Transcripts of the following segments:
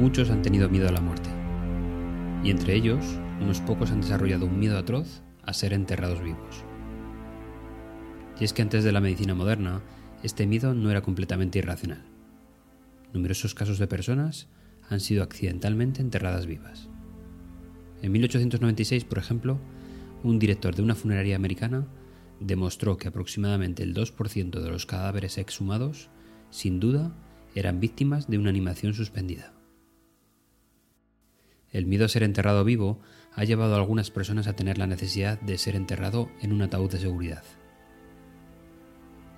muchos han tenido miedo a la muerte. Y entre ellos, unos pocos han desarrollado un miedo atroz a ser enterrados vivos. Y es que antes de la medicina moderna, este miedo no era completamente irracional. Numerosos casos de personas han sido accidentalmente enterradas vivas. En 1896, por ejemplo, un director de una funeraria americana demostró que aproximadamente el 2% de los cadáveres exhumados, sin duda, eran víctimas de una animación suspendida. El miedo a ser enterrado vivo ha llevado a algunas personas a tener la necesidad de ser enterrado en un ataúd de seguridad.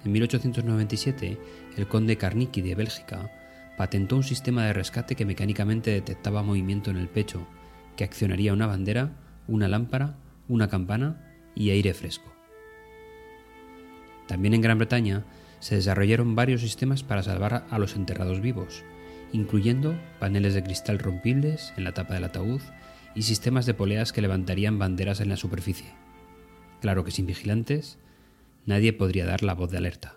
En 1897, el conde Carnicki de Bélgica patentó un sistema de rescate que mecánicamente detectaba movimiento en el pecho, que accionaría una bandera, una lámpara, una campana y aire fresco. También en Gran Bretaña se desarrollaron varios sistemas para salvar a los enterrados vivos, incluyendo paneles de cristal rompibles en la tapa del ataúd y sistemas de poleas que levantarían banderas en la superficie. Claro que sin vigilantes, nadie podría dar la voz de alerta.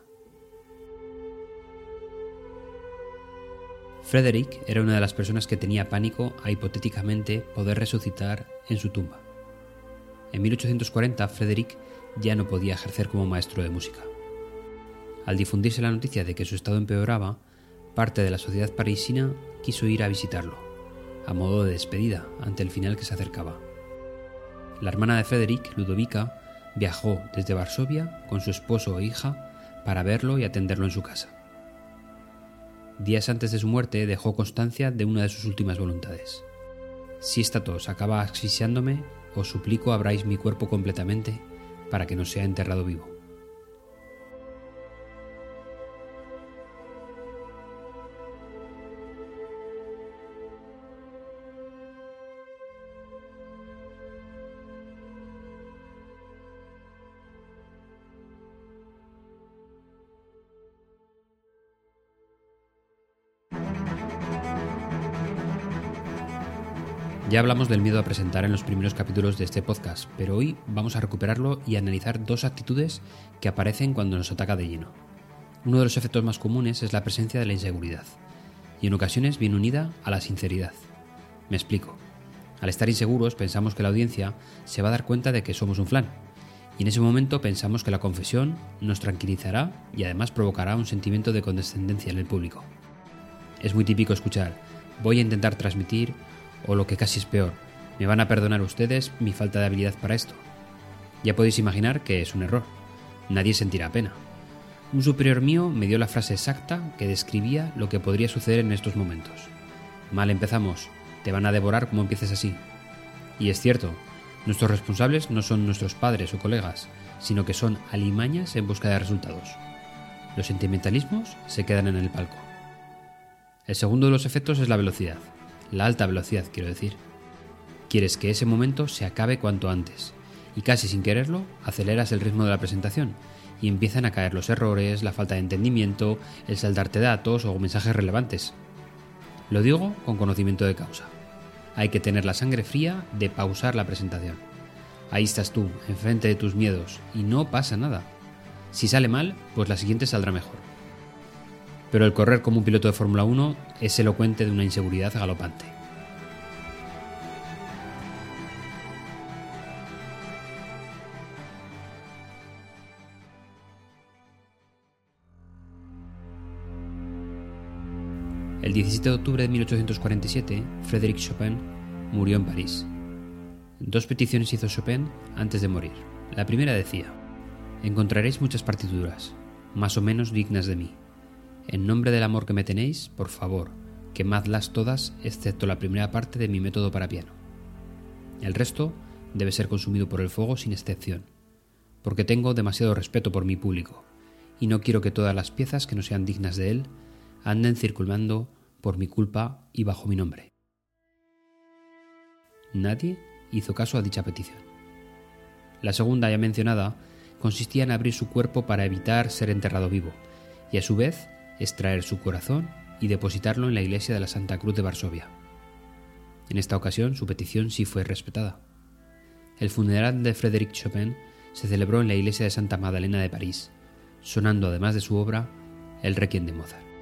Frederick era una de las personas que tenía pánico a hipotéticamente poder resucitar en su tumba. En 1840, Frederick ya no podía ejercer como maestro de música. Al difundirse la noticia de que su estado empeoraba, parte de la sociedad parisina quiso ir a visitarlo, a modo de despedida ante el final que se acercaba. La hermana de Frederick, Ludovica, viajó desde Varsovia con su esposo e hija para verlo y atenderlo en su casa. Días antes de su muerte dejó constancia de una de sus últimas voluntades. Si esta tos acaba asfixiándome, os suplico abráis mi cuerpo completamente para que no sea enterrado vivo. Ya hablamos del miedo a presentar en los primeros capítulos de este podcast, pero hoy vamos a recuperarlo y analizar dos actitudes que aparecen cuando nos ataca de lleno. Uno de los efectos más comunes es la presencia de la inseguridad, y en ocasiones viene unida a la sinceridad. Me explico. Al estar inseguros pensamos que la audiencia se va a dar cuenta de que somos un flan, y en ese momento pensamos que la confesión nos tranquilizará y además provocará un sentimiento de condescendencia en el público. Es muy típico escuchar, voy a intentar transmitir o lo que casi es peor, me van a perdonar ustedes mi falta de habilidad para esto. Ya podéis imaginar que es un error. Nadie sentirá pena. Un superior mío me dio la frase exacta que describía lo que podría suceder en estos momentos. Mal empezamos, te van a devorar como empieces así. Y es cierto, nuestros responsables no son nuestros padres o colegas, sino que son alimañas en busca de resultados. Los sentimentalismos se quedan en el palco. El segundo de los efectos es la velocidad la alta velocidad quiero decir. Quieres que ese momento se acabe cuanto antes, y casi sin quererlo aceleras el ritmo de la presentación, y empiezan a caer los errores, la falta de entendimiento, el saltarte datos o mensajes relevantes. Lo digo con conocimiento de causa. Hay que tener la sangre fría de pausar la presentación. Ahí estás tú, enfrente de tus miedos, y no pasa nada. Si sale mal, pues la siguiente saldrá mejor pero el correr como un piloto de Fórmula 1 es elocuente de una inseguridad galopante. El 17 de octubre de 1847, Frédéric Chopin murió en París. Dos peticiones hizo Chopin antes de morir. La primera decía, encontraréis muchas partituras, más o menos dignas de mí, en nombre del amor que me tenéis, por favor, quemadlas todas excepto la primera parte de mi método para piano. El resto debe ser consumido por el fuego sin excepción, porque tengo demasiado respeto por mi público, y no quiero que todas las piezas que no sean dignas de él anden circulando por mi culpa y bajo mi nombre. Nadie hizo caso a dicha petición. La segunda ya mencionada consistía en abrir su cuerpo para evitar ser enterrado vivo, y a su vez extraer su corazón y depositarlo en la iglesia de la Santa Cruz de Varsovia. En esta ocasión su petición sí fue respetada. El funeral de Frédéric Chopin se celebró en la iglesia de Santa Magdalena de París, sonando además de su obra el Requiem de Mozart.